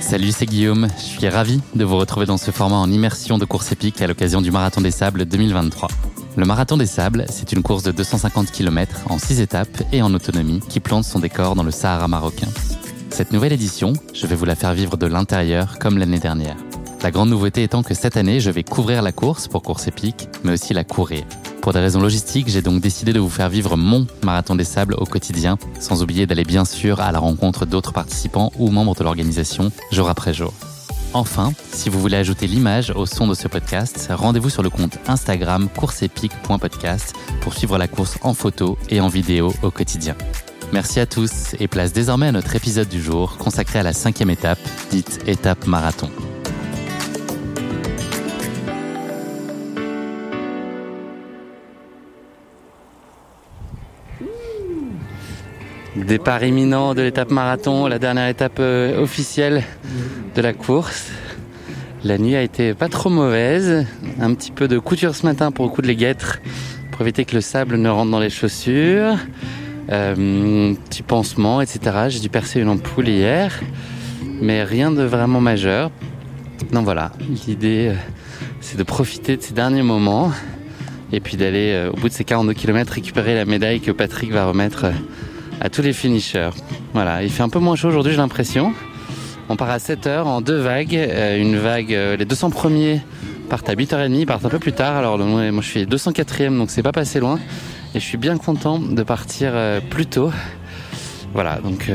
Salut, c'est Guillaume. Je suis ravi de vous retrouver dans ce format en immersion de course épique à l'occasion du Marathon des Sables 2023. Le Marathon des Sables, c'est une course de 250 km en 6 étapes et en autonomie qui plante son décor dans le Sahara marocain. Cette nouvelle édition, je vais vous la faire vivre de l'intérieur comme l'année dernière. La grande nouveauté étant que cette année, je vais couvrir la course pour course épique, mais aussi la courir. Pour des raisons logistiques, j'ai donc décidé de vous faire vivre mon marathon des sables au quotidien, sans oublier d'aller bien sûr à la rencontre d'autres participants ou membres de l'organisation jour après jour. Enfin, si vous voulez ajouter l'image au son de ce podcast, rendez-vous sur le compte Instagram courseepique.podcast pour suivre la course en photo et en vidéo au quotidien. Merci à tous et place désormais à notre épisode du jour consacré à la cinquième étape, dite étape marathon. Départ imminent de l'étape marathon, la dernière étape euh, officielle de la course. La nuit a été pas trop mauvaise. Un petit peu de couture ce matin pour le coup de les guêtres pour éviter que le sable ne rentre dans les chaussures. Euh, petit pansement, etc. J'ai dû percer une ampoule hier, mais rien de vraiment majeur. Donc voilà, l'idée euh, c'est de profiter de ces derniers moments et puis d'aller au bout de ces 42 km récupérer la médaille que Patrick va remettre à tous les finishers. Voilà, il fait un peu moins chaud aujourd'hui, j'ai l'impression. On part à 7h en deux vagues. Euh, une vague, euh, les 200 premiers partent à 8h30, ils partent un peu plus tard. Alors moi je suis 204e, donc c'est pas passé loin. Et je suis bien content de partir euh, plus tôt. Voilà, donc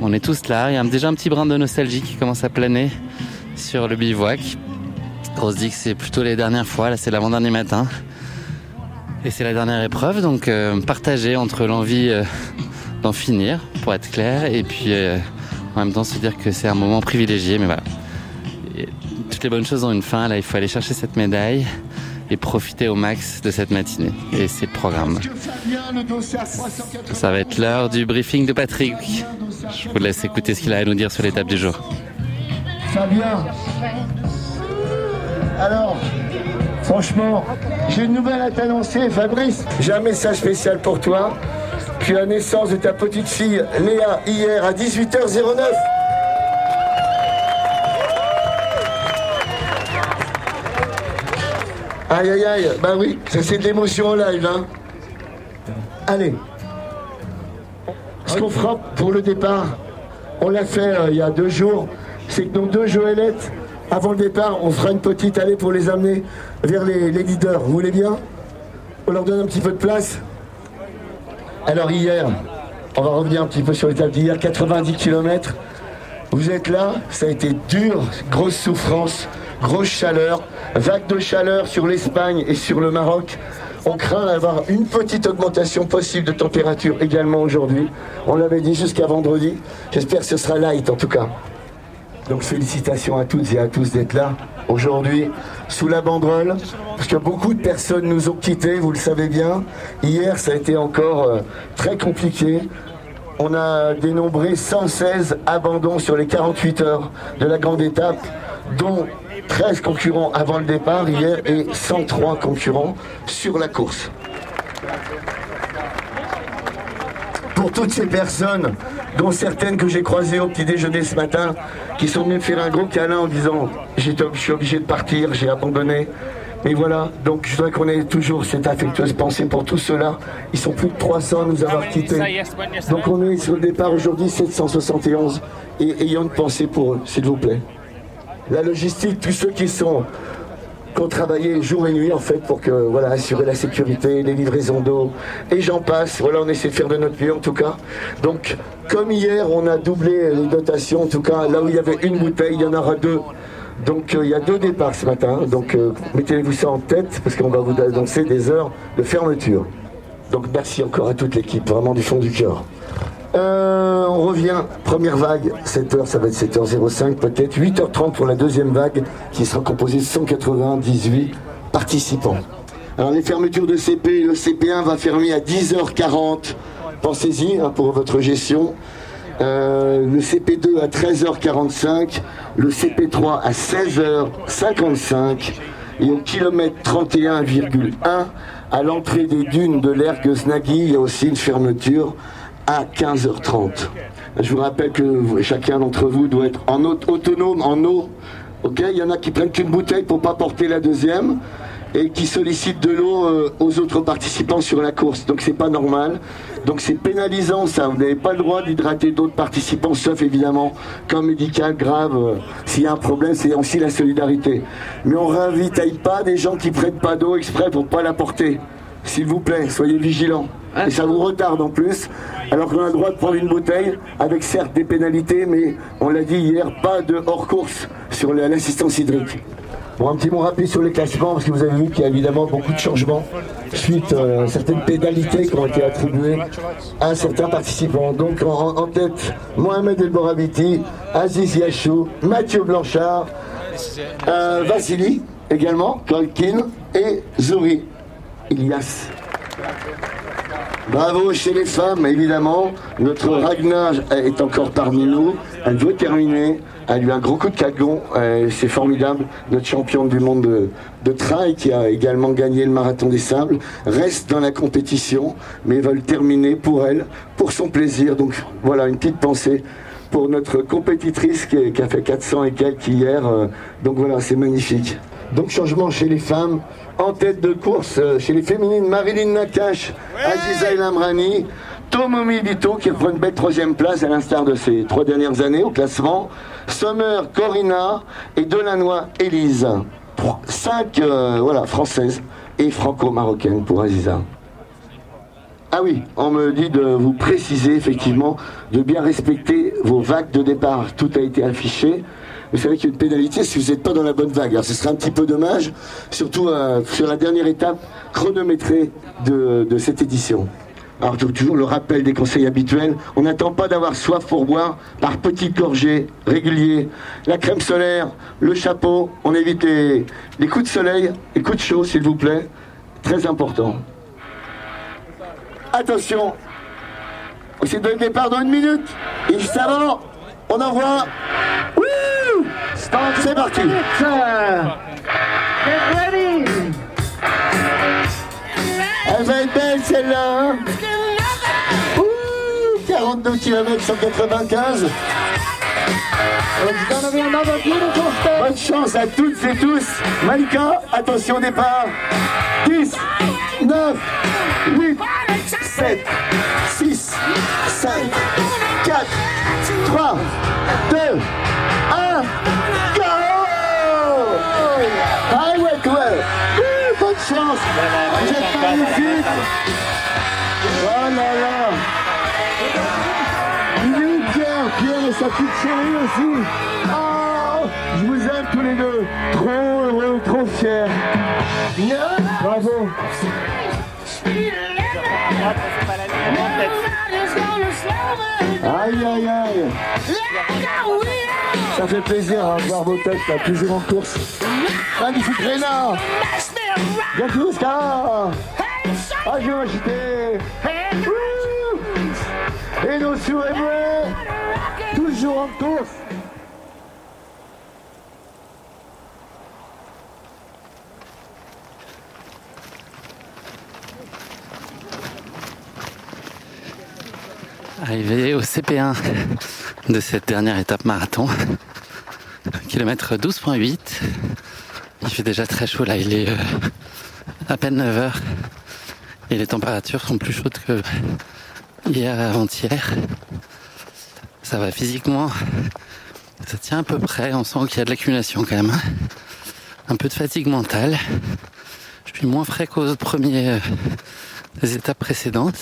on est tous là. Il y a déjà un petit brin de nostalgie qui commence à planer sur le bivouac. On se dit que c'est plutôt les dernières fois, là c'est l'avant-dernier matin. Et c'est la dernière épreuve, donc partagé entre l'envie d'en finir, pour être clair, et puis euh, en même temps se dire que c'est un moment privilégié, mais voilà. toutes les bonnes choses ont une fin, là il faut aller chercher cette médaille et profiter au max de cette matinée. Et c'est le programme. Ça va être l'heure du briefing de Patrick. Je vous laisse écouter ce qu'il a à nous dire sur l'étape du jour. Fabien, alors, franchement, j'ai une nouvelle à t'annoncer, Fabrice. J'ai un message spécial pour toi puis la naissance de ta petite fille Léa hier à 18h09. Aïe aïe aïe, bah oui, ça c'est de l'émotion en live. Hein. Allez. Ce qu'on fera pour le départ, on l'a fait euh, il y a deux jours, c'est que nos deux Joëlettes, avant le départ, on fera une petite allée pour les amener vers les, les leaders. Vous voulez bien? On leur donne un petit peu de place? Alors hier, on va revenir un petit peu sur l'étape d'hier, 90 km. Vous êtes là, ça a été dur, grosse souffrance, grosse chaleur, vague de chaleur sur l'Espagne et sur le Maroc. On craint d'avoir une petite augmentation possible de température également aujourd'hui. On l'avait dit jusqu'à vendredi. J'espère que ce sera light en tout cas. Donc félicitations à toutes et à tous d'être là aujourd'hui sous la banderole, parce que beaucoup de personnes nous ont quittés, vous le savez bien. Hier, ça a été encore euh, très compliqué. On a dénombré 116 abandons sur les 48 heures de la grande étape, dont 13 concurrents avant le départ hier et 103 concurrents sur la course. Pour toutes ces personnes, dont certaines que j'ai croisées au petit déjeuner ce matin, qui sont venues me faire un gros câlin en disant je suis obligé de partir, j'ai abandonné. Et voilà, donc je voudrais qu'on ait toujours cette affectueuse pensée pour tous ceux-là. Ils sont plus de 300 à nous avoir quittés. Donc on est sur le départ aujourd'hui 771 et ayons une pensée pour eux, s'il vous plaît. La logistique, tous ceux qui sont qui ont jour et nuit en fait pour que voilà assurer la sécurité, les livraisons d'eau et j'en passe. Voilà, on essaie de faire de notre mieux en tout cas. Donc comme hier, on a doublé les dotations. En tout cas, là où il y avait une bouteille, il y en aura deux. Donc euh, il y a deux départs ce matin. Donc euh, mettez-vous ça en tête parce qu'on va vous annoncer des heures de fermeture. Donc merci encore à toute l'équipe, vraiment du fond du cœur. Euh, on revient, première vague, 7h, ça va être 7h05 peut-être, 8h30 pour la deuxième vague qui sera composée de 198 participants. Alors les fermetures de CP, le CP1 va fermer à 10h40, pensez-y hein, pour votre gestion. Euh, le CP2 à 13h45, le CP3 à 16h55 et au kilomètre 31,1 à l'entrée des dunes de l'Ergue-Snagui, il y a aussi une fermeture à 15h30. Je vous rappelle que chacun d'entre vous doit être en autonome en eau. Ok, il y en a qui prennent qu'une bouteille pour pas porter la deuxième et qui sollicitent de l'eau euh, aux autres participants sur la course. Donc c'est pas normal. Donc c'est pénalisant ça. Vous n'avez pas le droit d'hydrater d'autres participants, sauf évidemment cas médical grave. Euh, s'il y a un problème, c'est aussi la solidarité. Mais on réinvite pas des gens qui prennent pas d'eau exprès pour pas la porter. S'il vous plaît, soyez vigilants. Et ça vous retarde en plus, alors qu'on a le droit de prendre une bouteille, avec certes des pénalités, mais on l'a dit hier, pas de hors-course sur l'assistance hydrique. Bon, un petit mot rapide sur les classements, parce que vous avez vu qu'il y a évidemment beaucoup de changements suite à certaines pénalités qui ont été attribuées à certains participants. Donc en, tête, Mohamed El Borabiti, Aziz Yachou, Mathieu Blanchard, euh, Vassili également, Kolkin et Zouri Ilias. Bravo chez les femmes, évidemment. Notre Ragnar est encore parmi nous. Elle veut terminer. Elle a eu un gros coup de cagon. C'est formidable. Notre championne du monde de, de, trail, qui a également gagné le marathon des sables, reste dans la compétition, mais le terminer pour elle, pour son plaisir. Donc voilà, une petite pensée pour notre compétitrice qui, qui a fait 400 et quelques hier. Donc voilà, c'est magnifique. Donc changement chez les femmes. En tête de course euh, chez les féminines, Marilyn Nakash, Aziza El Amrani, Tomomi Dito qui reprend une belle troisième place à l'instar de ses trois dernières années au classement. Sommer Corina et Delannoy Elise. Cinq euh, voilà, françaises et franco-marocaines pour Aziza. Ah oui, on me dit de vous préciser effectivement de bien respecter vos vagues de départ. Tout a été affiché vous savez qu'il y a une pénalité si vous n'êtes pas dans la bonne vague. Alors ce serait un petit peu dommage, surtout euh, sur la dernière étape chronométrée de, cette édition. Alors toujours le rappel des conseils habituels, on n'attend pas d'avoir soif pour boire par petites gorgées réguliers. La crème solaire, le chapeau, on évite les, coups de soleil, les coups de chaud s'il vous plaît, très important. Attention, c'est le départ dans une minute, et juste avant, on envoie c'est parti. Elle va être belle celle-là. 42 km 195. Bonne chance à toutes et tous. Malika, attention au départ. 10, 9, 8, 7, 6, 5, 4, 3, 2, chance. Vous êtes magnifique. Oh là là. Il est Pierre, Pierre et sa petite chérie aussi. Oh, je vous aime tous les deux. Trop heureux, trop fier. Bravo. Aïe aïe aïe Ça fait plaisir à voir vos têtes là, toujours en course. Magnifique Réna Gatuska Agité Et nos souhaits toujours en course Arrivé au CP1 de cette dernière étape marathon, kilomètre 12.8 Il fait déjà très chaud là, il est euh, à peine 9h et les températures sont plus chaudes que hier avant-hier. Ça va physiquement, ça tient à peu près, on sent qu'il y a de l'accumulation quand même. Un peu de fatigue mentale. Je suis moins frais qu'aux premiers euh, étapes précédentes.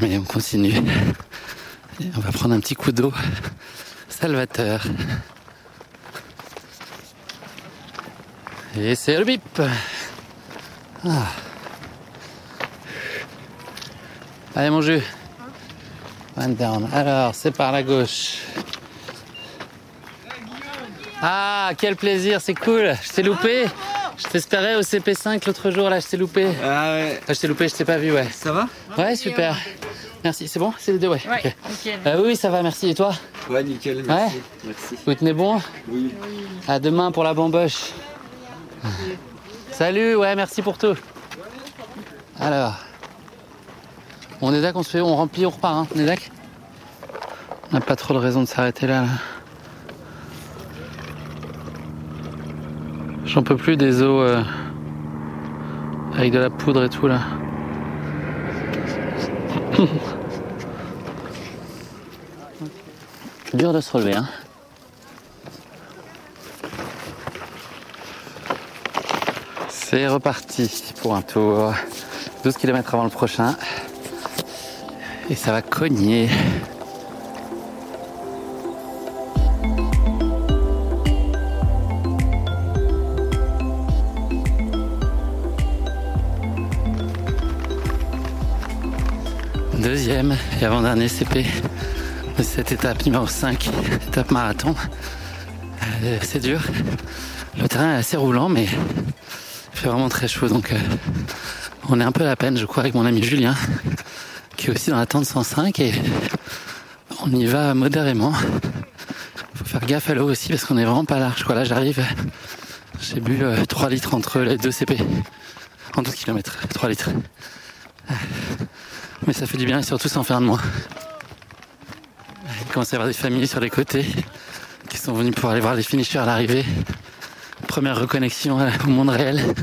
Mais on continue. On va prendre un petit coup d'eau salvateur. Et c'est le bip. Ah. Allez mon jeu. One down. Alors, c'est par la gauche. Ah, quel plaisir, c'est cool. Je t'ai loupé. Je t'espérais au CP5 l'autre jour, là, je t'ai loupé. Ah ouais. Ah, je t'ai loupé, je t'ai pas vu, ouais. Ça va? Ouais, super. Merci, c'est bon C'est les deux, ouais. Ouais, ok. nickel. Euh, oui, ça va, merci. Et toi? Ouais, nickel, Ouais merci. Merci. Vous tenez bon? Oui. À demain pour la bamboche. Salut, ouais, merci pour tout. Alors, on est d'accord, on se fait, on remplit, on repart, hein. on est d'accord? On n'a pas trop de raison de s'arrêter là, là. J'en peux plus des eaux euh, avec de la poudre et tout là. Dur de se relever, hein. C'est reparti pour un tour. 12 km avant le prochain. Et ça va cogner. Deuxième et avant-dernier CP de cette étape numéro 5, étape marathon. Euh, c'est dur. Le terrain est assez roulant, mais il fait vraiment très chaud, donc euh, on est un peu à la peine, je crois, avec mon ami Julien, qui est aussi dans la tente 105, et on y va modérément. Faut faire gaffe à l'eau aussi, parce qu'on est vraiment pas large. Quoi. Là, j'arrive, j'ai bu euh, 3 litres entre les deux CP, en 12 km, 3 litres. Mais ça fait du bien, et surtout sans faire de moins. Il commence à y avoir des familles sur les côtés, qui sont venus pour aller voir les finishers à l'arrivée. Première reconnexion euh, au monde réel.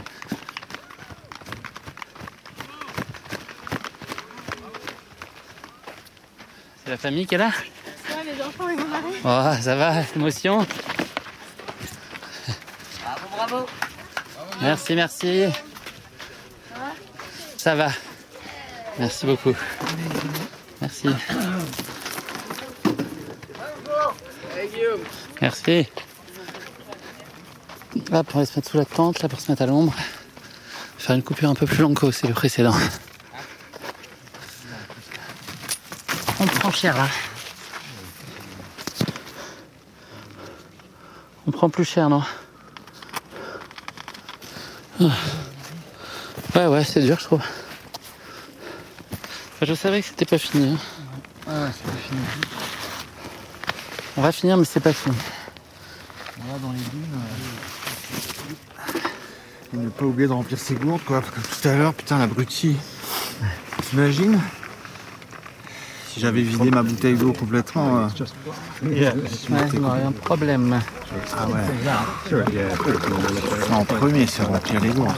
C'est la famille qui est là? Ouais, les enfants et mon mari. Oh, ça va, émotion? Bravo, bravo. Merci, merci. Ça va. Merci beaucoup. Merci. Merci. Hop, on va se mettre sous la tente là pour se mettre à l'ombre. Faire une coupure un peu plus longue qu'au le précédent. On prend cher là. On prend plus cher, non? Ah. Ouais, ouais, c'est dur, je trouve. Enfin, je savais que c'était pas fini. hein. Ah ouais, c'est fini. On va finir, mais c'est pas fini. Là, dans les dunes. euh, Ne pas oublier de remplir ses gourdes, quoi. Comme tout à l'heure, putain, l'abruti. T'imagines Si j'avais vidé ma bouteille d'eau complètement. euh, Ouais, on aurait un problème. Ah ouais. En premier, c'est remplir les gourdes.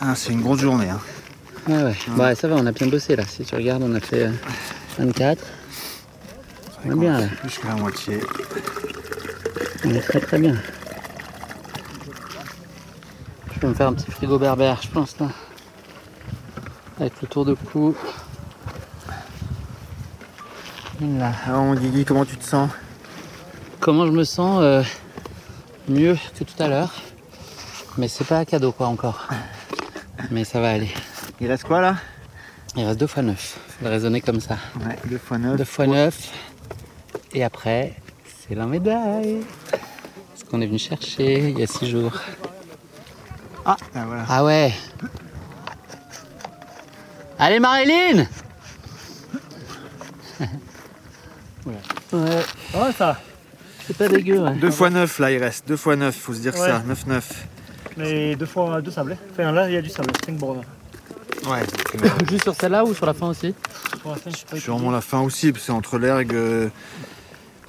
Ah, c'est une grosse journée. Hein. Ouais, ouais. Bah, ça va, on a bien bossé là. Si tu regardes, on a fait euh, 24. On est bien là. Plus que la moitié. On est très très bien. Je vais me faire un petit frigo berbère, je pense là. Avec le tour de cou. Là. Alors, mon Guigui, comment tu te sens? Comment je me sens euh, Mieux que tout à l'heure. Mais c'est pas un cadeau quoi encore. Mais ça va aller. Il reste quoi là Il reste deux fois neuf. Faut le raisonner comme ça. Ouais, 2 fois 9. Deux fois neuf. Et après, c'est la médaille. Ce qu'on est venu chercher il y a six jours. Ah, ah, voilà. Ah ouais. Allez Marilyn Ouais. Oh ça C'est pas dégueu ouais. 2 fois 9 là, il reste. 2 fois 9, faut se dire Ouais. ça. 9, 9. Mais deux fois deux sablés. Enfin là il y a du sable, springboard. Ouais, Juste sur celle-là ou sur la fin aussi Pour la fin, je sais pas. sûrement la fin aussi, parce que c'est entre l'ergue. euh,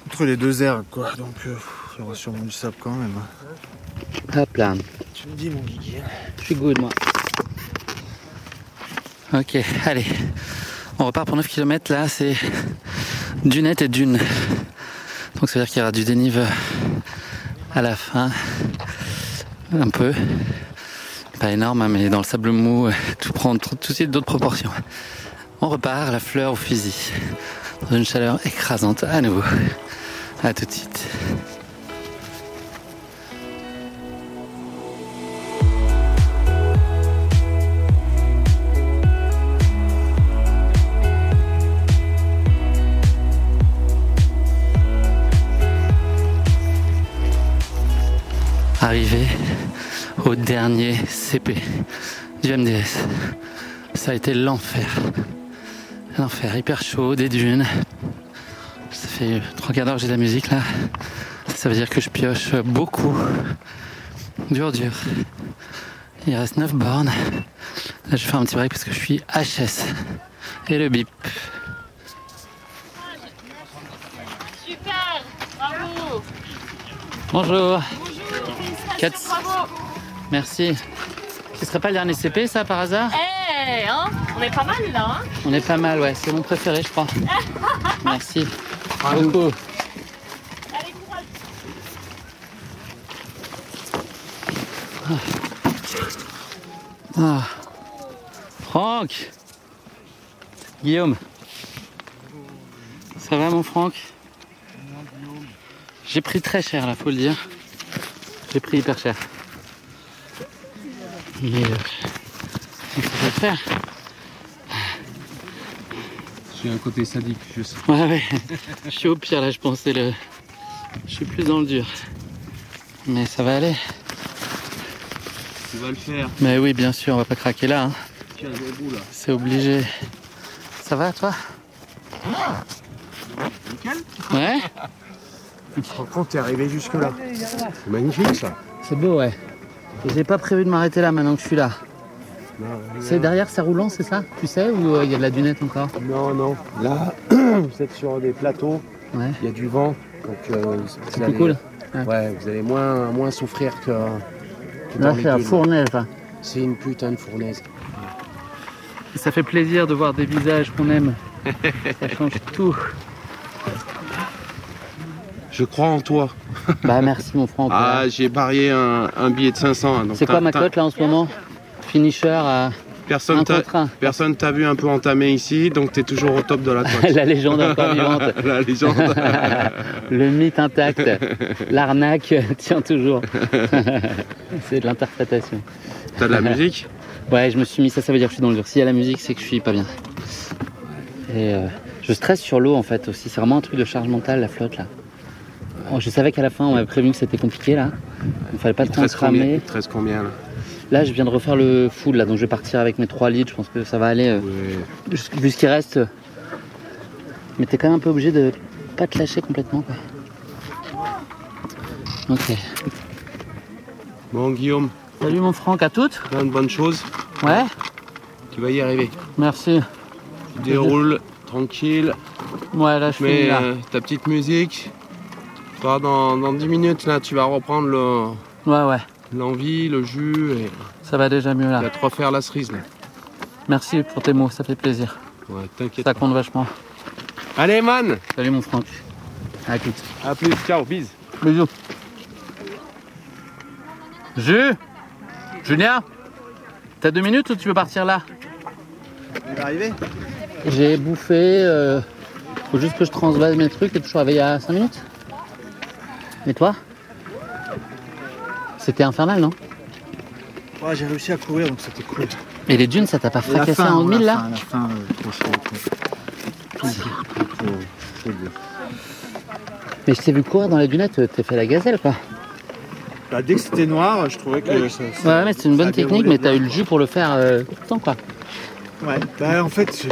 entre les deux ergues, quoi. Donc, euh, Il y aura sûrement du sable quand même. Hop là. Tu me dis, mon Guigui. Je suis good, moi. Ok, allez. On repart pour 9 km. Là, c'est dunette et dune. Donc, ça veut dire qu'il y aura du dénive à la fin. Un peu. Pas énorme, hein, mais dans le sable mou, tout prend tout de suite d'autres proportions. On repart, la fleur au fusil. Dans une chaleur écrasante à nouveau. À tout de suite. Arrivé au dernier CP du MDS. Ça a été l'enfer. L'enfer, hyper chaud, des dunes. Ça fait trois quarts d'heure que j'ai de la musique là. Ça veut dire que je pioche beaucoup. Dur, dur. Il reste 9 bornes. Là, je vais faire un petit break parce que je suis HS. Et le bip. Super Bravo Bonjour. Quatre- Bravo Merci. Ce serait pas le dernier CP ça par hasard Eh, hein On est pas mal là, hein On est pas mal, ouais. C'est mon préféré, je crois. Merci. Beaucoup. Allez, courage Ah. Franck Guillaume Ça va mon Franck? J'ai pris très cher là, faut le dire. J'ai pris hyper cher. Mais euh, ça va le faire. J'ai un côté sadique, je sais. Ouais ouais. Je suis au pire là, je pensais le. Je suis plus dans le dur. Mais ça va aller. Tu vas le faire. Mais oui, bien sûr, on va pas craquer là. hein. Tiens, là. C'est obligé. Ça va toi? Nickel. Ouais Tu te rends compte, t'es arrivé jusque-là. C'est magnifique ça. C'est beau, ouais. Et j'ai pas prévu de m'arrêter là maintenant que je suis là. C'est derrière, c'est roulant, c'est ça Tu sais Ou euh, il y a de la dunette encore Non, non. Là, vous êtes sur des plateaux, Ouais. il y a du vent. Donc, euh, C'est allez- plus cool. Ouais, vous allez moins, moins souffrir que. que dans Là, c'est la fournaise. là. C'est une putain de fournaise. Ça fait plaisir de voir des visages qu'on aime. ça change tout. Je crois en toi. Bah merci mon Franck. Ah, j'ai parié un, un billet de 500. donc c'est quoi ma cote là en ce moment? Finisher à Personne t'a un. personne t'a vu un peu entamé ici, donc t'es toujours au top de la cote. la légende encore vivante. la légende. Le mythe intact. L'arnaque tient toujours. c'est de l'interprétation. T'as de la musique? Ouais, je me suis mis ça, ça veut dire que je suis dans le dur. S'il y a la musique, c'est que je suis pas bien. Et euh, je stresse sur l'eau en fait aussi. C'est vraiment un truc de charge mentale, la flotte là. Oh, je savais qu'à la fin, on m'avait prévenu que c'était compliqué là. Il fallait pas te trop combien, cramer. il te combien là? Là, je viens de refaire le full là, donc je vais partir avec mes 3 litres. Je pense que ça va aller. euh, Ouais. vu ce qui reste. Mais t'es quand même un peu obligé de pas te lâcher complètement quoi. Ok. Bon Guillaume, Salut mon Franck, à toutes plein de bonnes choses. Ouais, Tu vas y arriver. merci. Tu déroules tranquille, Ouais, là je finis là. euh, ta petite musique. Tu dans, dans 10 minutes, là, tu vas reprendre le- Ouais, ouais, l'envie, le jus et ça va déjà mieux tu là. vas te refaire la cerise. Là. Merci pour tes mots, ça fait plaisir. Ouais, t'inquiète. Ça compte vachement. Allez man Salut mon Franck. À toutes. À plus, ciao, bise. Bisous. Jus? Julien T'as deux minutes ou tu veux partir là? Il est arrivé J'ai bouffé. euh, faut juste que je transvase mes trucs et je suis réveillé à 5 minutes? Et toi? C'était infernal, non? Ouais, j'ai réussi à courir donc c'était cool. Et les dunes, ça t'a pas fracassé en mille là? fin, La fin, euh, trop chaud. Tout, tout, trop, trop, trop dur. Mais je t'ai vu courir dans les dunettes, t'es fait la gazelle quoi. Bah, dès que c'était noir, je trouvais que ça. ça- Ouais, mais c'est une bonne technique, mais t'as eu le jus pour le faire euh, tout le temps quoi. Ouais, bah en fait,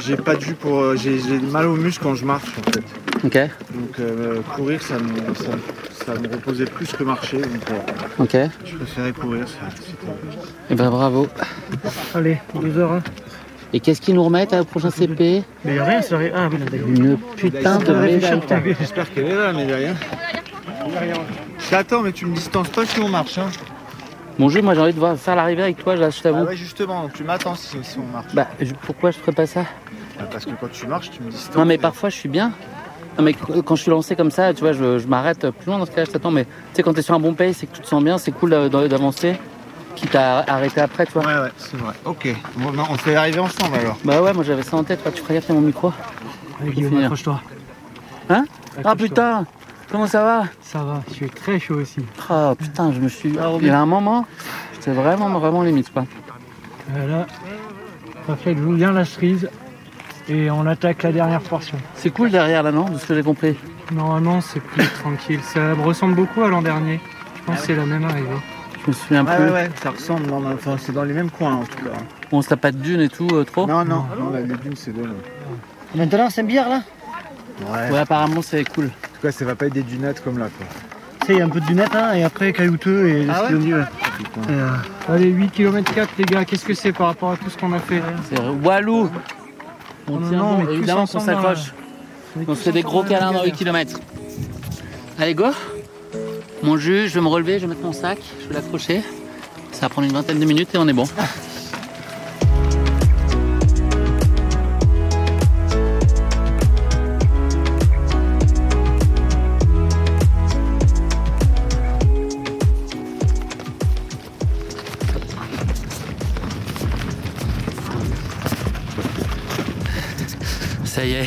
j'ai- pas de jus pour. euh, J'ai mal aux muscles quand je marche en fait. Ok, Donc euh, courir, ça me, ça, ça me reposait plus que marcher. Donc euh, ok. Et je préférais courir. ça- c'était- ben bravo. Allez, 12 heures. Hein. Et qu'est-ce qu'ils nous remettent au prochain CP Mais y a rien, ça arrive. Ah oui, là. Une putain de médaille. J'espère qu'elle est là, mais derrière. Je t'attends, mais tu me distances pas si on marche. Hein. Mon jeu, moi j'ai envie de voir, faire l'arrivée avec toi, là, je Ah t'avoue. ouais, justement, donc tu m'attends si, si on marche. Bah, je- pourquoi je ferais pas ça? Bah, Parce que quand tu marches, tu me distances. Non, mais et- parfois je suis bien. Non, mais qu- quand je suis lancé comme ça, tu vois, je, je m'arrête plus loin dans ce cas-là, je t'attends. Mais tu sais, quand t'es sur un bon pace et que tu te sens bien, c'est cool d'a- d'a- d'avancer. Quitte à arrêter après, tu vois. Ouais, ouais, c'est vrai. Ok. Bon, non, on fait arriver ensemble alors. Bah ouais, moi j'avais ça en tête, tu ferais gaffe, mon micro. Allez, Guillaume, accroche-toi. Hein? Ah putain Comment ça va Ça va, je suis très chaud aussi. Ah putain, je me suis. Ah, Il y a un moment, j'étais vraiment, vraiment limite, quoi. Voilà. Raphaël joue bien la cerise. Et on attaque la dernière portion. C'est cool derrière là, non De ce que j'ai compris? Normalement, c'est plus tranquille. Ça me ressemble beaucoup à l'an dernier. Je pense que c'est la même arrivée. Je me souviens Ouais, plus. ouais, ouais, ça ressemble. non, mais Enfin, c'est dans les mêmes coins en tout cas. On se tape pas de dunes et tout, euh, trop? Non, non, non, la dune c'est bon. Maintenant, c'est une bière là? Ouais. Ouais, apparemment c'est cool. En tout cas, ça va pas être des dunettes comme là, quoi. Tu sais, il y a un peu de dunette, hein, et après caillouteux et Ah ouais euh, Allez, 8 km 4 les gars, qu'est-ce que c'est par rapport à tout ce qu'on a fait C'est Walou On Non, tient non, bon, évidemment qu'on s'accroche. On se fait des gros câlins dans 8 galère. km. Allez, go Mon jus, je vais me relever, je vais mettre mon sac, je vais l'accrocher. Ça va prendre une vingtaine de minutes et on est bon. Y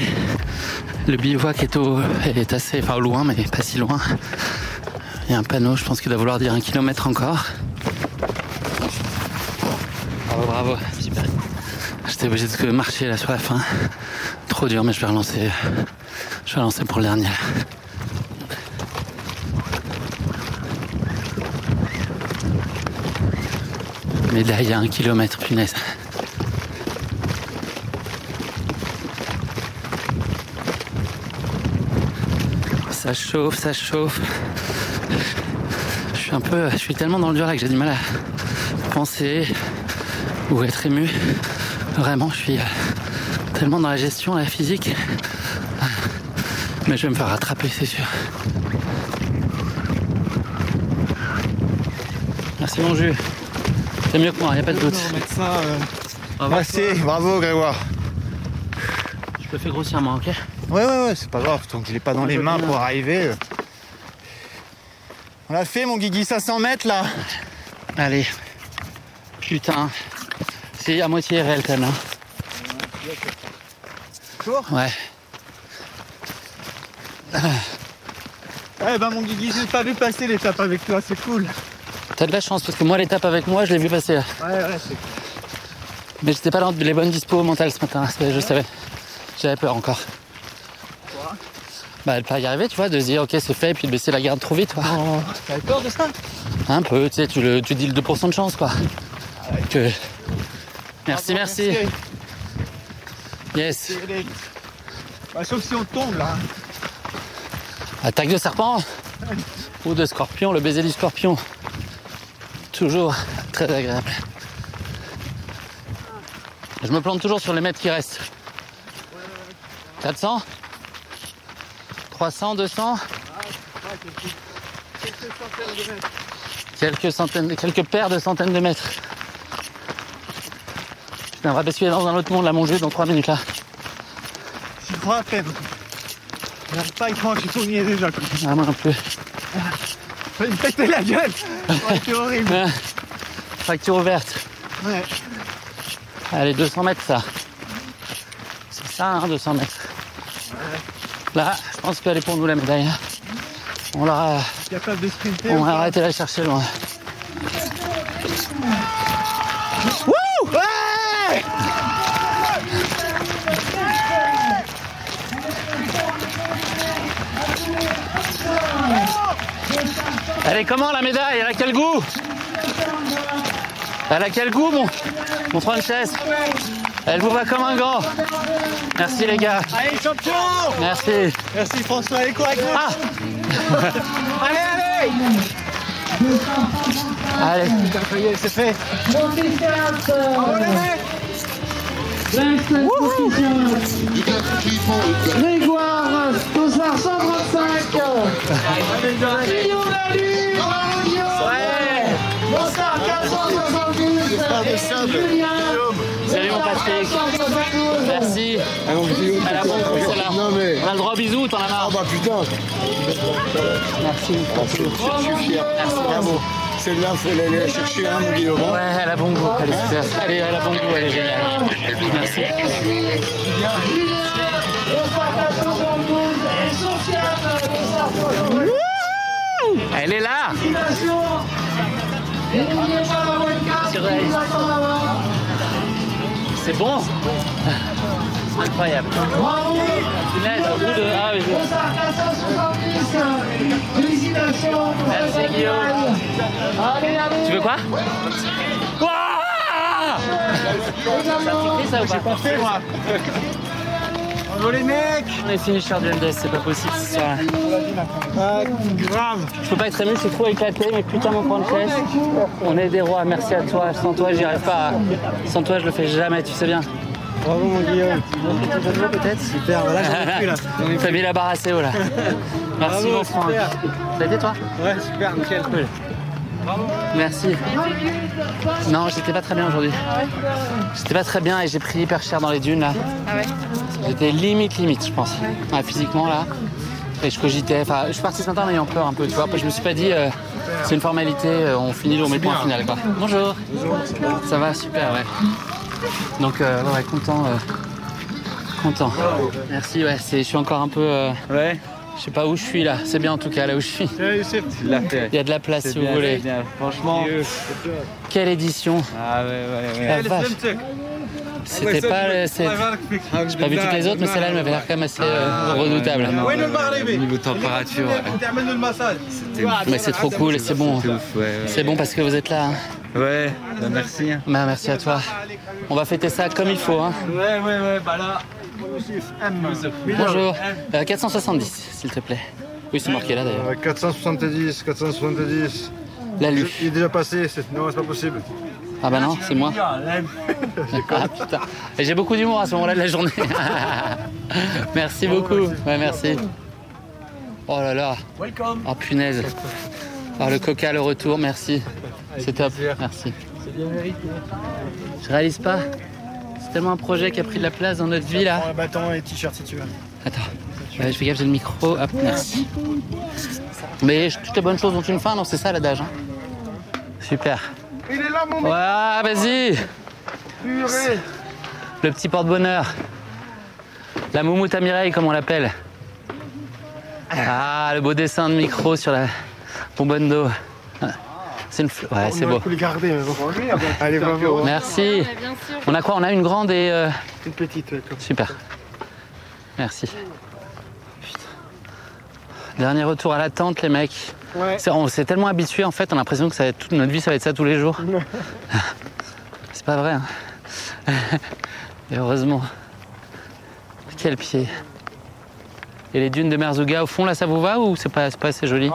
le bivouac est, au, est assez, loin, mais pas si loin. Il y a un panneau, je pense qu'il doit vouloir dire un kilomètre encore. Bravo, bravo. J'étais obligé de marcher là sur la fin. Trop dur, mais je vais relancer. Je vais relancer pour le dernier. Médaille à un kilomètre, punaise. Ça chauffe, ça chauffe. Je suis un peu, je suis tellement dans le dur là que j'ai du mal à penser ou être ému. Vraiment, je suis euh, tellement dans la gestion, la physique. Mais je vais me faire rattraper, c'est sûr. Merci mon jus. C'est mieux que moi, y a pas de doute. Ça. euh. Merci, bravo Grégoire. Je le fais grossièrement, ok? Ouais, ouais, ouais, c'est pas grave, tant que je l'ai pas dans les mains pour arriver. On l'a fait, mon Guigui, 500 mètres là. Allez. Putain. C'est à moitié réel quand même. hein. Ouais. Eh ben, mon Guigui, j'ai pas vu passer l'étape avec toi, c'est cool. T'as de la chance parce que moi l'étape avec moi je l'ai vu passer là. Ouais, ouais, c'est Mais j'étais pas dans les bonnes dispos mentales ce matin, c'est- je savais. J'avais peur encore. Bah de pas y arriver tu vois, de se dire ok c'est fait et puis de baisser la garde trop vite quoi. T'avais peur de ça? Un peu, tu sais, tu, le, tu dis le 2% de chance quoi. Que... Merci, merci. Yes. Bah, sauf si on tombe là. Attaque de serpent ou de scorpion, le baiser du scorpion. Toujours très agréable. Je me plante toujours sur les mètres qui restent. 400 300, 200 Quelques centaines, de- quelques paires de centaines de mètres. Putain, on va basculer dans un autre monde là, mon jeu, dans 3 minutes là. J'y crois à peine. J'arrive pas à y croire, je suis déjà. quoi. Ah, moi un peu. Ça va me péter la gueule. Ouais, c'est horrible. Ouais. Fracture ouverte. Ouais. Allez, 200 mètres ça. C'est ça, hein, 200 mètres. Là, je pense qu'elle est pour nous la médaille. On l'aura, Capable de sprinter. on va arrêter de la chercher loin. Ouais Elle est comment la médaille? Elle a quel goût? Elle a quel goût mon, mon Frances? Elle vous va comme un grand. Merci les gars. Allez, champion Merci. Merci François, allez quoi avec nous Ah Allez, allez Allez. Putain, ça y est, c'est fait. Bravo, les mecs Grégoire, Tosar 135, Guillaume Lalu Bravo Guillaume Bonsoir 470 Julien Salut mon Patrick. Merci. À la bonne celle-là. Non mais... On a le droit au bisou, t'en as marre. Ah bah putain Merci. Je suis fier. Bravo. Celle-là, faut aller la chercher, hein, mon Guillaume. Ouais, elle a bon goût, elle est super. Elle, est- elle a bon goût, elle est géniale. Merci. Bonsoir 472 et Sofiane Bonsoir Elle est là C'est bon Incroyable. Bravo Punaise, au bout de... Ah, oui, je- Bonsoir 470 Félicitations Merci, Guillaume. Allez, allez Tu veux quoi Ouah Ça fait ça ou pas Bravo les mecs On est finisher du MDS, c'est pas possible ce soir. Ah, grave Je peux pas être ému, je suis trop éclaté, mais putain mon Frances, on est des rois, merci à toi. Sans toi, j'y arrive pas. à- Sans toi, je le fais jamais, tu sais bien. Bravo mon Guillaume peut-être Super, voilà j'en ai plus là. T'as mis la barre assez haut là. Merci Bravo, mon Franck. Ça a été toi? Ouais, super, nickel. Cool. Merci. Non, j'étais pas très bien aujourd'hui. J'étais pas très bien et j'ai pris hyper cher dans les dunes là. Ah J'étais limite, limite, je pense. Ouais, physiquement là. Et je cogitais. Enfin, je suis parti ce matin en ayant peur un peu, tu vois. Je me suis pas dit, euh, c'est une formalité, euh, on finit, on met le point final quoi. Bonjour. Ça va, super, ouais. Donc, euh, ouais, ouais, content. euh, content. Merci, ouais. c'est- Je suis encore un peu. euh, Ouais, je sais pas où je suis là. C'est bien en tout cas là où je suis. Il y a de la place si vous voulez. Franchement. Quelle édition Ah ouais, ouais, vache. C'était pas. le- c'est- J'ai pas vu toutes les autres, mais celle-là elle m'avait l'air quand même assez euh, redoutable. Niveau température, Mais c'est trop cool et c'est bon. C'est bon parce que vous êtes là. hein. Ouais, bah merci. Bah, merci à toi. On va fêter ça comme il faut. Hein. Ouais, ouais, ouais, bah là. Bonjour. Euh, 470, s'il te plaît. Oui, c'est marqué là d'ailleurs. Euh, 470, 470. La lu. Il est déjà passé, c'est... non, c'est pas possible. Ah bah non, c'est moi. Ah putain. Et j'ai beaucoup d'humour à ce moment-là de la journée. merci beaucoup. Ouais, merci. Oh là là. Oh punaise. Oh le coca, le retour, merci. C'est top. Merci. Je réalise pas. C'est tellement un projet qui a pris de la place dans notre vie là. Prends un bâton et t-shirt si tu veux. Attends, je fais gaffe, j'ai le micro. Hop, merci. Mais toutes les bonnes choses ont une fin, non C'est ça l'adage. hein Super. Il est là, mon Ouais, vas-y purée Le petit porte-bonheur. La moumoute à Mireille, comme on l'appelle. Ah, le beau dessin de micro sur la bonbonne d'eau. C'est une fl- Ouais, c'est beau. le garder, mais bon. Allez, bravo. Merci. On a quoi? On a une grande et... euh, Une petite, ouais, comme Super. Merci. Putain. Dernier retour à la tente, les mecs. Ouais. C'est- On s'est tellement habitué en fait, on a l'impression que ça va être toute notre vie, ça va être ça tous les jours. C'est pas vrai. hein. Et heureusement. Quel pied. Et les dunes de Merzouga au fond là, ça vous va ou c'est pas, c'est pas assez joli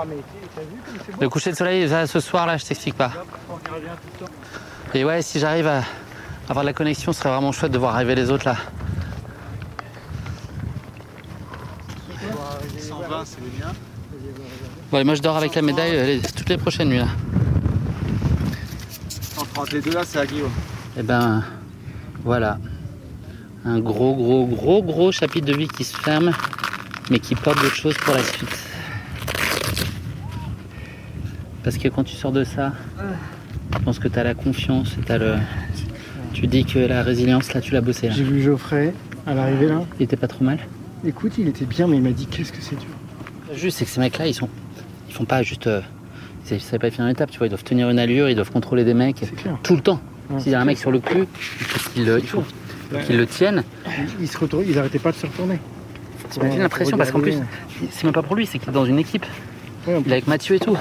Le coucher de soleil, ça, ce soir là, je t'explique pas. Et ouais, si j'arrive à avoir de la connexion, ce serait vraiment chouette de voir arriver les autres là. 120, c'est bien. Bon, et moi je dors avec la médaille les- toutes les prochaines nuits là. Entre les deux là, c'est à Guillaume. Et ben voilà. Un gros gros gros gros chapitre de vie qui se ferme mais qui porte d'autres choses pour la suite. Parce que quand tu sors de ça, je pense que tu as la confiance et t'as le. Tu dis que la résilience là tu l'as bossé. J'ai vu Geoffrey à l'arrivée là. Il était pas trop mal. Écoute, il était bien, mais il m'a dit qu'est-ce que c'est dur. Juste c'est que ces mecs là ils sont. Ils font pas juste. euh, Ils savent pas finir une étape, tu vois, ils doivent tenir une allure, ils doivent contrôler des mecs tout le temps. S'il y a un mec sur le cul, il faut qu'il le- tienne. Ils, se ils arrêtaient pas de se retourner. T'imagines la pression parce qu'en plus, c'est même pas pour lui, c'est qu'il est dans une équipe. Ouais, Il est avec Mathieu et tout.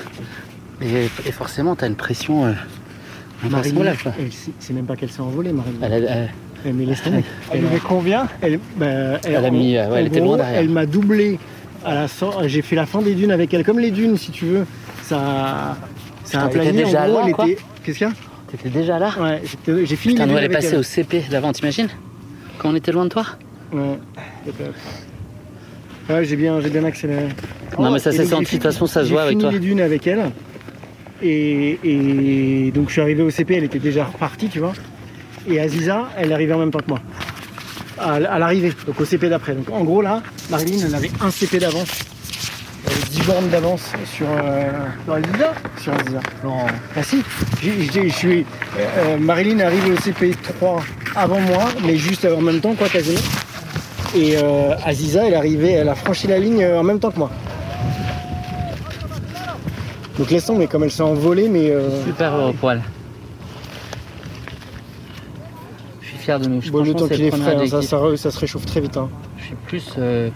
Et, et forcément, t'as une pression euh, Marine, quoi. elle, c'est même pas qu'elle s'est envolée, Marine. Elle, a- elle- Elle. Elle avait combien Elle, bah, Elle a en- mis, euh, ouais, elle était loin derrière. Elle m'a doublé à la sor- J'ai fait la fin des dunes avec elle, comme les dunes, si tu veux. Ça, ça a plané. déjà en gros, là, elle était. Qu'est-ce qu'il y a? T'étais déjà là? Ouais, j'ai fini Putain, nous, elle est passée au CP d'avant, t'imagines? Quand on était loin de toi? Ouais. Ouais, j'ai bien, j'ai bien accéléré. Non, mais ça s'est j'ai senti, de toute fini- façon, ça se voit J'ai avec fini toi. les dunes avec elle. Et, et donc je suis arrivé au CP, elle était déjà repartie, tu vois. Et Aziza, elle est arrivée en même temps que moi. À, à l'arrivée, donc au CP d'après. Donc en gros là, Marilyn, elle avait un CP d'avance. Elle avait 10 bornes d'avance sur, euh, sur Aziza. Sur Aziza. Non. Ah si, j'ai- j'ai- je suis. euh, euh, Marilyn est arrivée au CP 3 avant moi, mais juste en même temps, quoi, quasiment. Et euh, Aziza, elle est arrivée, elle a franchi la ligne euh, en même temps que moi. Donc laisse tomber, comme elle s'est envolée, mais euh, Super heureux pour elle. Je suis fier de nous. Je bon, le temps qu'il est frais, hein, de ça, se réchauffe très vite. hein. Je suis plus, euh,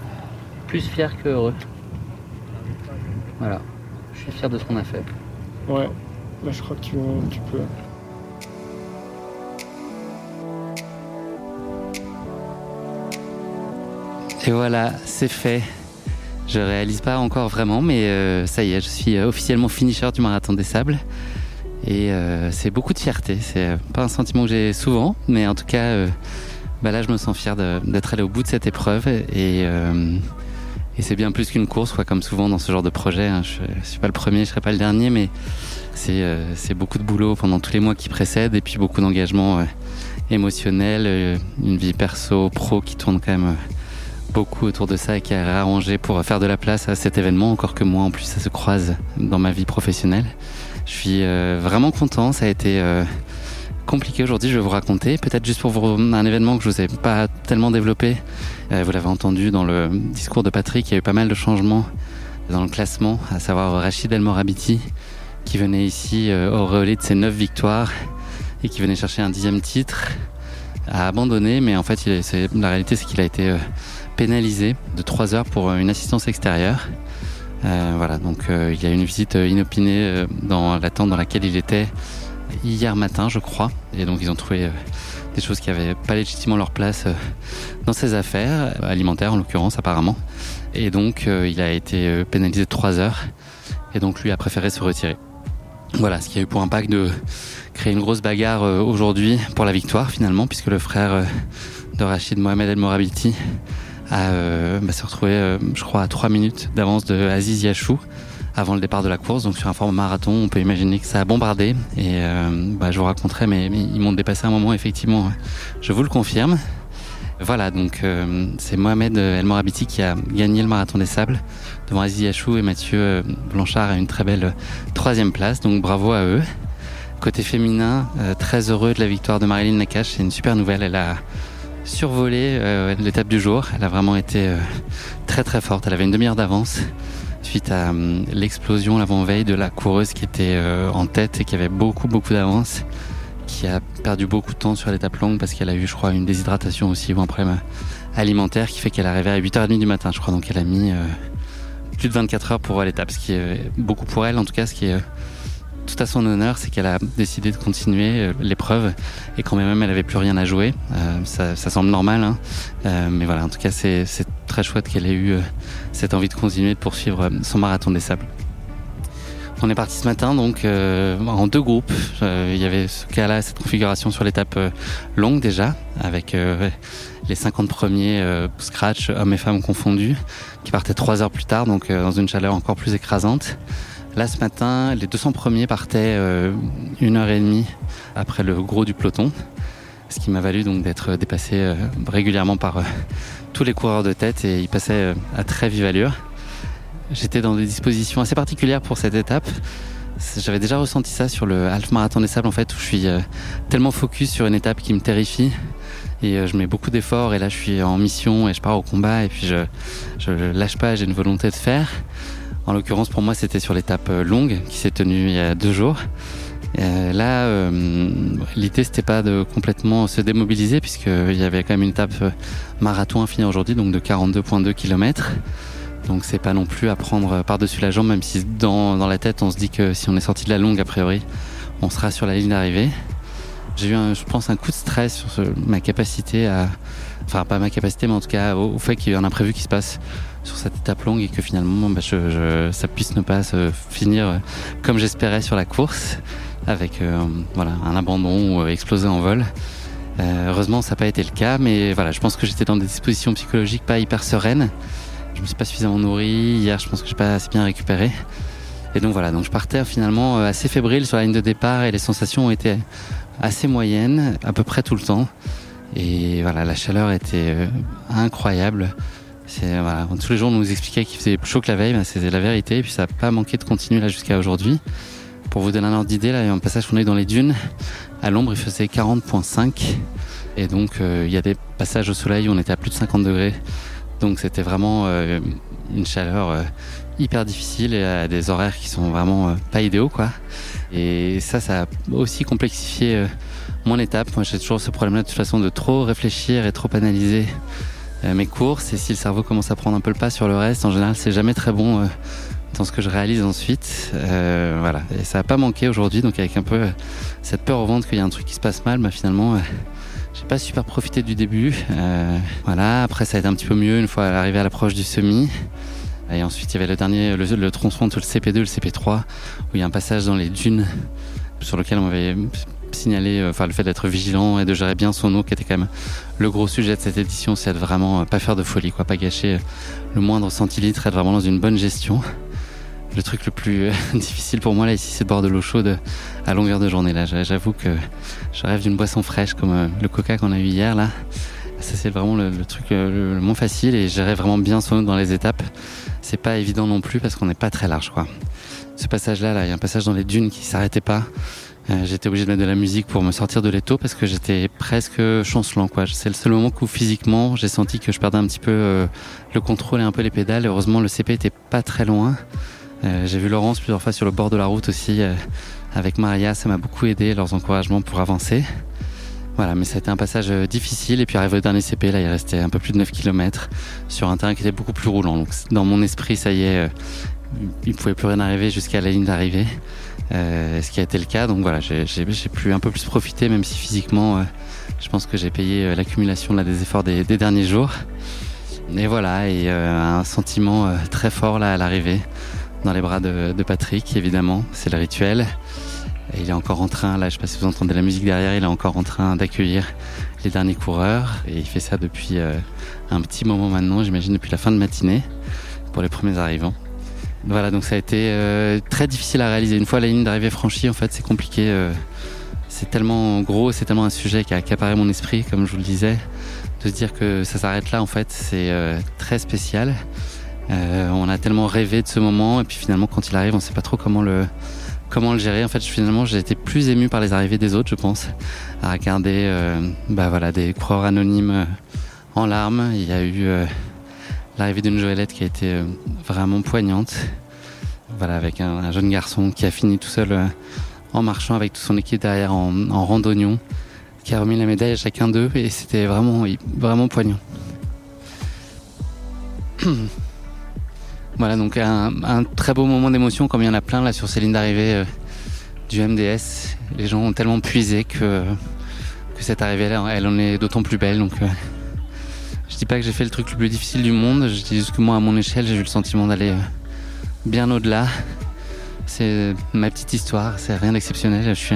plus fier que heureux. Voilà. Je suis fier de ce qu'on a fait. Ouais, là je crois que tu, tu peux. Et voilà, c'est fait. Je réalise pas encore vraiment, mais euh, ça y est, je suis euh, officiellement finisher du marathon des sables. Et euh, c'est beaucoup de fierté. C'est euh, pas un sentiment que j'ai souvent, mais en tout cas, euh, bah là, je me sens fier d'être allé au bout de cette épreuve. Et, et c'est bien plus qu'une course, quoi, comme souvent dans ce genre de projet. hein. Je, je suis pas le premier, je serai pas le dernier, mais c'est beaucoup de boulot pendant tous les mois qui précèdent, et puis beaucoup d'engagement émotionnel, une vie perso, pro qui tourne quand même. Beaucoup autour de ça et qui a arrangé pour faire de la place à cet événement, encore que moi en plus ça se croise dans ma vie professionnelle. Je suis euh, vraiment content, ça a été euh, compliqué aujourd'hui, je vais vous raconter, peut-être juste pour vous un événement que je vous ai pas tellement développé. Euh, vous l'avez entendu dans le discours de Patrick, il y a eu pas mal de changements dans le classement, à savoir Rachid El Morabiti qui venait ici au relais de ses neuf victoires et qui venait chercher un dixième titre a abandonné, mais en fait, la réalité, c'est qu'il a été pénalisé de 3 heures pour euh, une assistance extérieure. Euh, voilà, donc euh, il y a une visite inopinée dans la tente dans laquelle il était hier matin, je crois. Et donc ils ont trouvé des choses qui n'avaient pas légitimement leur place dans ses affaires, alimentaires en l'occurrence apparemment. Et donc il a été pénalisé de 3 heures. Et donc lui a préféré se retirer. Voilà, ce qui a eu pour impact de créer une grosse bagarre aujourd'hui pour la victoire finalement, puisque le frère de Rachid Mohamed El Morabiti euh, bah, s'est retrouvé, euh, je crois, à 3 minutes d'avance de Aziz Yachou avant le départ de la course. Donc sur un format marathon, on peut imaginer que ça a bombardé. Et euh, bah, je vous raconterai, mais, ils m'ont dépassé un moment, effectivement, je vous le confirme. Voilà, donc euh, c'est Mohamed El Morabiti qui a gagné le marathon des sables devant Aziz Yachou et Mathieu Blanchard à une très belle troisième place. Donc bravo à eux. Côté féminin, euh, très heureux de la victoire de Marilyn Nakache. C'est une super nouvelle. Elle a survolé euh, l'étape du jour. Elle a vraiment été euh, très très forte. Elle avait une demi-heure d'avance suite à euh, l'explosion l'avant-veille de la coureuse qui était euh, en tête et qui avait beaucoup beaucoup d'avance, qui a perdu beaucoup de temps sur l'étape longue parce qu'elle a eu, je crois, une déshydratation aussi ou un problème alimentaire qui fait qu'elle arrivée à 8h30 du matin, je crois. Donc elle a mis plus de 24 heures pour l'étape, ce qui est beaucoup pour elle en tout cas, ce qui est tout à son honneur, c'est qu'elle a décidé de continuer euh, l'épreuve et quand même elle avait plus rien à jouer. Euh, ça, ça semble normal, hein. Euh, mais voilà, en tout cas c'est très chouette qu'elle ait eu cette envie de continuer de poursuivre son marathon des sables. On est parti ce matin donc en deux groupes. Il y avait ce cas-là, cette configuration sur l'étape longue déjà, avec les 50 premiers scratch, hommes et femmes confondus, qui partaient trois heures plus tard, donc dans une chaleur encore plus écrasante. Là, ce matin, les 200 premiers partaient euh, une heure et demie après le gros du peloton, ce qui m'a valu donc d'être dépassé euh, régulièrement par euh, tous les coureurs de tête et ils passaient euh, à très vive allure. J'étais dans des dispositions assez particulières pour cette étape. J'avais déjà ressenti ça sur le half marathon des sables en fait, où je suis euh, tellement focus sur une étape qui me terrifie et euh, je mets beaucoup d'efforts et là je suis en mission et je pars au combat et puis je je lâche pas, j'ai une volonté de faire. En l'occurrence, pour moi, c'était sur l'étape euh, longue qui s'est tenue il y a deux jours. Euh, là, euh, l'idée, c'était pas de complètement se démobiliser, puisqu'il y avait quand même une étape marathon à aujourd'hui, donc de 42,2 km. Donc, c'est pas non plus à prendre par-dessus la jambe, même si dans, la tête, on se dit que si on est sorti de la longue, a priori, on sera sur la ligne d'arrivée. J'ai eu, un, je pense, un coup de stress sur ma capacité à. Enfin, pas ma capacité, mais en tout cas au, au fait qu'il y ait un imprévu qui se passe sur cette longue et que finalement bah, je, je- ça puisse ne pas se finir comme j'espérais sur la course avec euh, voilà un abandon ou euh, exploser en vol. Euh, heureusement ça n'a pas été le cas mais voilà je pense que j'étais dans des dispositions psychologiques pas hyper sereines. Je je me suis pas suffisamment nourri. Hier, je pense que j'ai pas assez bien récupéré. Et donc voilà, donc je partais finalement assez fébrile sur la ligne de départ et les sensations ont été assez moyennes à peu près tout le temps. Et voilà, la chaleur était incroyable. Tous les jours on nous expliquait qu'il faisait plus chaud que la veille, ben, c'était la vérité. Et puis ça n'a pas manqué de continuer là jusqu'à aujourd'hui. Pour vous donner un ordre d'idée, là, un passage qu'on est dans les dunes. À l'ombre, il faisait 40.5. Et donc, euh, il y a des passages au soleil où on était à plus de 50 degrés. Donc, c'était vraiment euh, une chaleur euh, hyper difficile et à des horaires qui sont vraiment pas idéaux, quoi. Et ça, ça a aussi complexifié mon étape. Moi, j'ai toujours ce problème-là de toute façon de trop réfléchir et trop analyser mes courses. Et si le cerveau commence à prendre un peu le pas sur le reste, en général, c'est jamais très bon euh, dans ce que je réalise ensuite. Euh, voilà. Et ça a pas manqué aujourd'hui. Donc, avec un peu euh, cette peur au ventre qu'il y a un truc qui se passe mal, bah, finalement, euh, j'ai pas super profité du début. Euh, voilà. Après, ça a été un petit peu mieux une fois arrivé à l'approche du semi. Et ensuite, il y avait le dernier, le, le tronçon entre le CP2 et le CP3, où il y a un passage dans les dunes sur lequel on m'avait signalé euh, enfin, le fait d'être vigilant et de gérer bien son eau, qui était quand même le gros sujet de cette édition, c'est de vraiment euh, pas faire de folie, quoi, pas gâcher euh, le moindre centilitre, être vraiment dans une bonne gestion. Le truc le plus difficile pour moi là ici, c'est de boire de l'eau chaude à longueur de journée. Là, j'avoue que je rêve d'une boisson fraîche comme le Coca qu'on a eu hier là. Ça c'est vraiment le, truc le, le moins facile et gérer vraiment bien son eau dans les étapes. C'est pas évident non plus parce qu'on n'est pas très large quoi. Ce passage là, là, il y a un passage dans les dunes qui s'arrêtait pas. Euh, j'étais obligé de mettre de la musique pour me sortir de l'étau parce que j'étais presque chancelant quoi. C'est le seul moment où physiquement j'ai senti que je perdais un petit peu euh, le contrôle et un peu les pédales. Heureusement le CP était pas très loin. Euh, j'ai vu Laurence plusieurs fois sur le bord de la route aussi avec Maria, ça m'a beaucoup aidé leurs encouragements pour avancer. Voilà, mais ça a été un passage difficile et puis arrivé au dernier CP, là il restait un peu plus de 9 km sur un terrain qui était beaucoup plus roulant. Donc dans mon esprit, ça y est, il pouvait plus rien arriver jusqu'à la ligne d'arrivée, euh, ce qui a été le cas. Donc voilà, j'ai pu un peu plus profiter, même si physiquement, euh, je pense que j'ai payé euh, l'accumulation des efforts des, derniers jours. Et voilà, et un sentiment très fort là à l'arrivée, dans les bras de, de Patrick, évidemment, c'est le rituel. Et il est encore en train, là, je sais pas si vous entendez la musique derrière, il est encore en train d'accueillir les derniers coureurs. Et il fait ça depuis un petit moment maintenant, j'imagine depuis la fin de matinée, pour les premiers arrivants. Voilà, donc ça a été euh, très difficile à réaliser. Une fois la ligne d'arrivée franchie, en fait, c'est compliqué. euh, c'est tellement gros, c'est tellement un sujet qui a accaparé mon esprit, comme je vous le disais. De se dire que ça s'arrête là, en fait, c'est euh, très spécial. On a tellement rêvé de ce moment, et puis finalement, quand il arrive, on sait pas trop comment le, comment le gérer. En fait, finalement, j'ai été plus ému par les arrivées des autres, je pense, à regarder, euh, bah voilà, des coureurs anonymes en larmes. Il y a eu l'arrivée d'une Joëlette qui a été euh, vraiment poignante. Voilà, avec un, un jeune garçon qui a fini tout seul euh, en marchant avec toute son équipe derrière en, en randonnion, qui a remis la médaille à chacun d'eux et c'était vraiment, vraiment poignant. voilà, donc un, très beau moment d'émotion comme il y en a plein là sur ces lignes d'arrivée euh, du MDS. Les gens ont tellement puisé que, cette arrivée-là, elle en est d'autant plus belle. Donc, dis pas que j'ai fait le truc le plus difficile du monde, je dis juste que moi, à mon échelle, j'ai eu le sentiment d'aller euh, bien au-delà. C'est ma petite histoire, c'est rien d'exceptionnel. Je suis,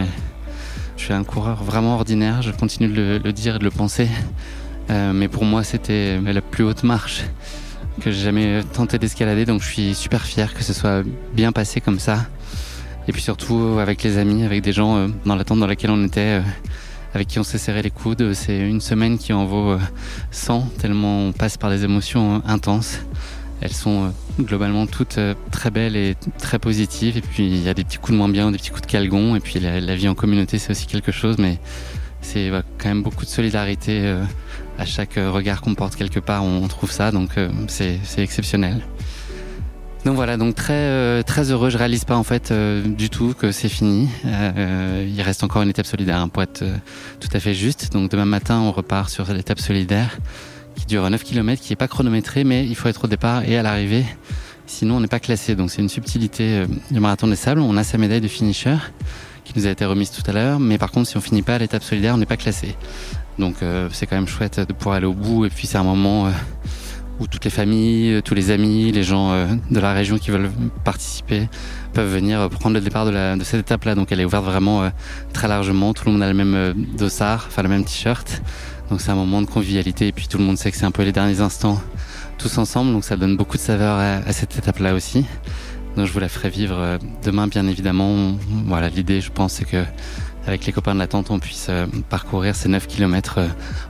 je suis un coureur vraiment ordinaire, je continue de le, dire et de le penser. Euh, mais pour moi, c'était la plus haute marche que j'ai jamais tenté d'escalader, donc je suis super fier que ce soit bien passé comme ça. Et puis surtout avec les amis, avec des gens euh, dans l'attente dans laquelle on était, avec qui on s'est serré les coudes. C'est une semaine qui en vaut euh, 100, tellement on passe par des émotions euh, intenses. Elles sont euh, globalement toutes euh, très belles et très positives. Et puis il y a des petits coups de moins bien, des petits coups de calgon. Et puis la, la vie en communauté, c'est aussi quelque chose. Mais c'est quand même beaucoup de solidarité. euh, à chaque euh, regard qu'on porte quelque part, on, trouve ça. Donc euh, c'est exceptionnel. Donc voilà, donc très euh, très heureux. Je réalise pas en fait euh, du tout que c'est fini. Euh, il reste encore une étape solidaire hein, pour être tout à fait juste. Donc demain matin, on repart sur l'étape solidaire qui dure 9 km, qui est pas chronométrée, mais il faut être au départ et à l'arrivée. Sinon, on n'est pas classé. Donc c'est une subtilité du marathon des sables. On a sa médaille de finisher qui nous a été remise tout à l'heure, mais par contre, si on finit pas à l'étape solidaire, on n'est pas classé. Donc c'est quand même chouette de pouvoir aller au bout. Et puis c'est un moment où toutes les familles, euh, tous les amis, les gens euh, de la région qui veulent participer peuvent venir euh, prendre le départ de, la, de cette étape-là. Donc elle est ouverte vraiment très largement. Tout le monde a le même dossard, enfin le même t-shirt. Donc c'est un moment de convivialité. Et puis tout le monde sait que c'est un peu les derniers instants tous ensemble, donc ça donne beaucoup de saveur à, à cette étape-là aussi. Donc je vous la ferai vivre demain, bien évidemment. Voilà, l'idée, je pense, c'est que avec les copains de la tente, on puisse euh, parcourir ces 9 km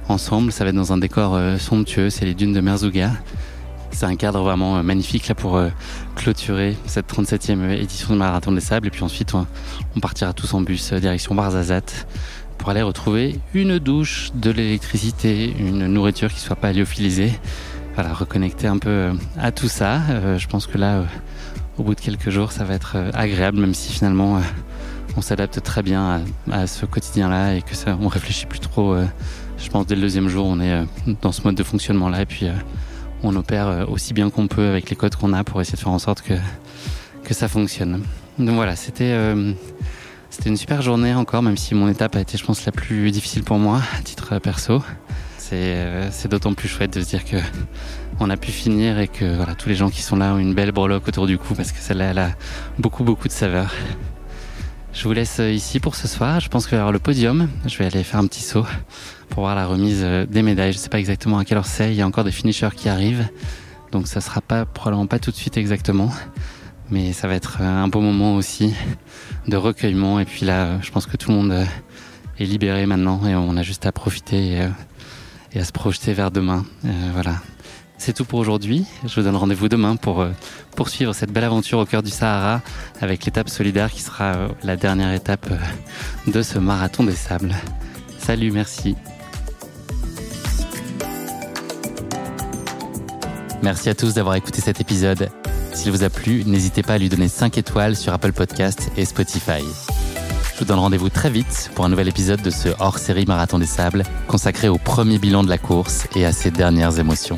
ensemble. Ça va être dans un décor euh, somptueux, c'est les dunes de Merzouga. C'est un cadre vraiment magnifique là pour clôturer cette 37e édition du Marathon des Sables. Et puis ensuite, on partira tous en bus direction Barzazat pour aller retrouver une douche, de l'électricité, une nourriture qui soit pas lyophilisée. Voilà, reconnecter un peu à tout ça. je pense que là, au bout de quelques jours, ça va être agréable, même si finalement on s'adapte très bien à, à ce quotidien-là et que ça, on réfléchit plus trop. Euh, je pense dès le deuxième jour, on est euh, dans ce mode de fonctionnement-là et puis euh, on opère aussi bien qu'on peut avec les codes qu'on a pour essayer de faire en sorte que que ça fonctionne. Donc voilà, c'était c'était une super journée encore, même si mon étape a été, je pense, la plus difficile pour moi à titre perso. C'est c'est d'autant plus chouette de se dire que on a pu finir et que voilà tous les gens qui sont là ont une belle breloque autour du cou parce que celle-là elle a beaucoup beaucoup de saveur. Je vous laisse euh, ici pour ce soir. Je pense y avoir le podium. Je vais aller faire un petit saut pour voir la remise euh, des médailles. Je ne sais pas exactement à quelle heure c'est. Il y a encore des finishers qui arrivent. Donc ça sera pas, probablement pas tout de suite exactement. Mais ça va être euh, un beau moment aussi de recueillement. Et puis là, je pense que tout le monde est libéré maintenant et on a juste à profiter et, à se projeter vers demain. voilà. C'est tout pour aujourd'hui. Je vous donne rendez-vous demain pour euh, poursuivre cette belle aventure au cœur du Sahara avec l'étape solidaire qui sera euh, la dernière étape euh, de ce marathon des sables. Salut, merci. Merci à tous d'avoir écouté cet épisode. S'il vous a plu, n'hésitez pas à lui donner 5 étoiles sur Apple Podcast et Spotify. Je vous donne rendez-vous très vite pour un nouvel épisode de ce hors-série Marathon des Sables consacré au premier bilan de la course et à ses dernières émotions.